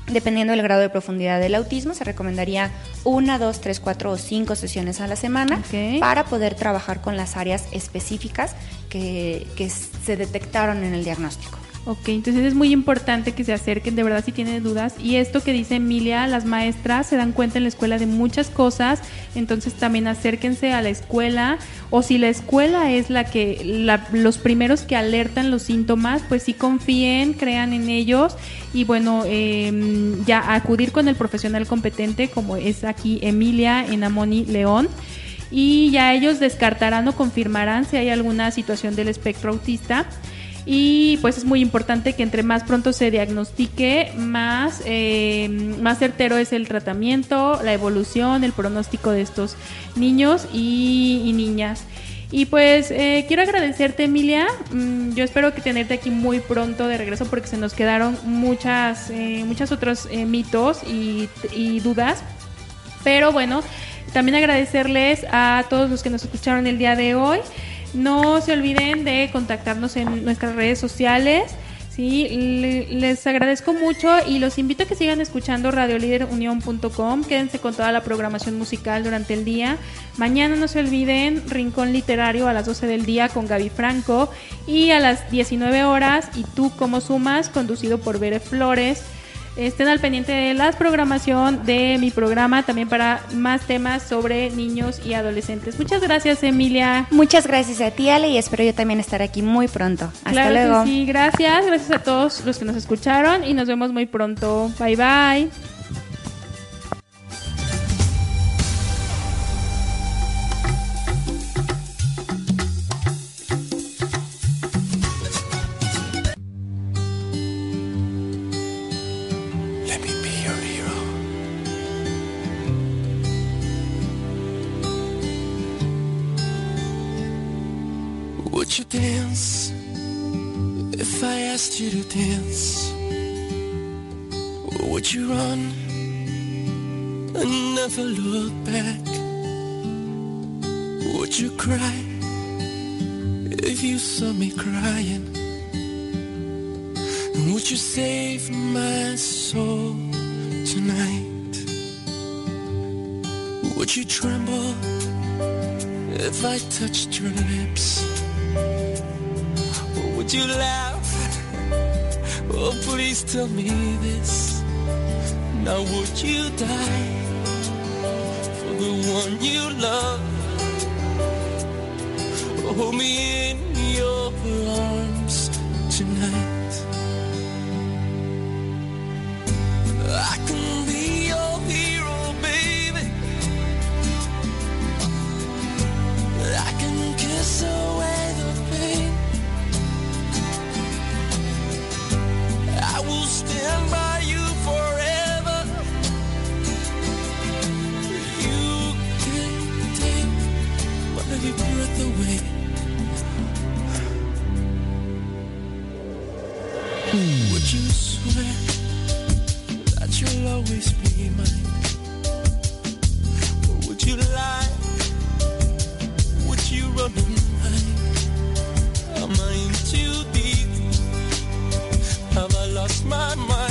Dependiendo del grado de profundidad del autismo, se recomendaría una, dos, tres, cuatro o cinco sesiones a la semana para poder trabajar con las áreas específicas que, que se detectaron en el diagnóstico. Ok, entonces es muy importante que se acerquen de verdad si tienen dudas. Y esto que dice Emilia, las maestras se dan cuenta en la escuela de muchas cosas, entonces también acérquense a la escuela. O si la escuela es la que, la- los primeros que alertan los síntomas, pues sí confíen, crean en ellos y bueno, eh, ya acudir con el profesional competente como es aquí Emilia en Amoni León y ya ellos descartarán o confirmarán si hay alguna situación del espectro autista. Y pues es muy importante que entre más pronto se diagnostique, más, eh, más certero es el tratamiento, la evolución, el pronóstico de estos niños y, niñas. Y pues eh, quiero agradecerte, Emilia. Mm, yo espero que tenerte aquí muy pronto de regreso porque se nos quedaron muchas, eh, muchos otros eh, mitos y dudas. Pero bueno, también agradecerles a todos los que nos escucharon el día de hoy. No se olviden de contactarnos en nuestras redes sociales. Sí, le- les agradezco mucho y los invito a que sigan escuchando radioliderunión.com. Quédense con toda la programación musical durante el día. Mañana no se olviden Rincón Literario a las 12 del día con Gaby Franco y a las 19 horas y tú como sumas conducido por Bere Flores. Estén al pendiente de la programación de mi programa también para más temas sobre niños y adolescentes. Muchas gracias, Emilia. Muchas gracias a ti, Ale, y espero yo también estar aquí muy pronto. Hasta claro luego. que sí, gracias. Gracias a todos los que nos escucharon y nos vemos muy pronto. Bye bye. Dance? Or would you run and never look back? Would you cry if you saw me crying? And would you save my soul tonight? Would you tremble if I touched your lips? Or would you laugh? Oh, please tell me this. Now, would you die for the one you love? Hold me in Would you swear? that you'll always be mine? Or would you lie? Would you run and hide? Am I in too deep? Have I lost my mind?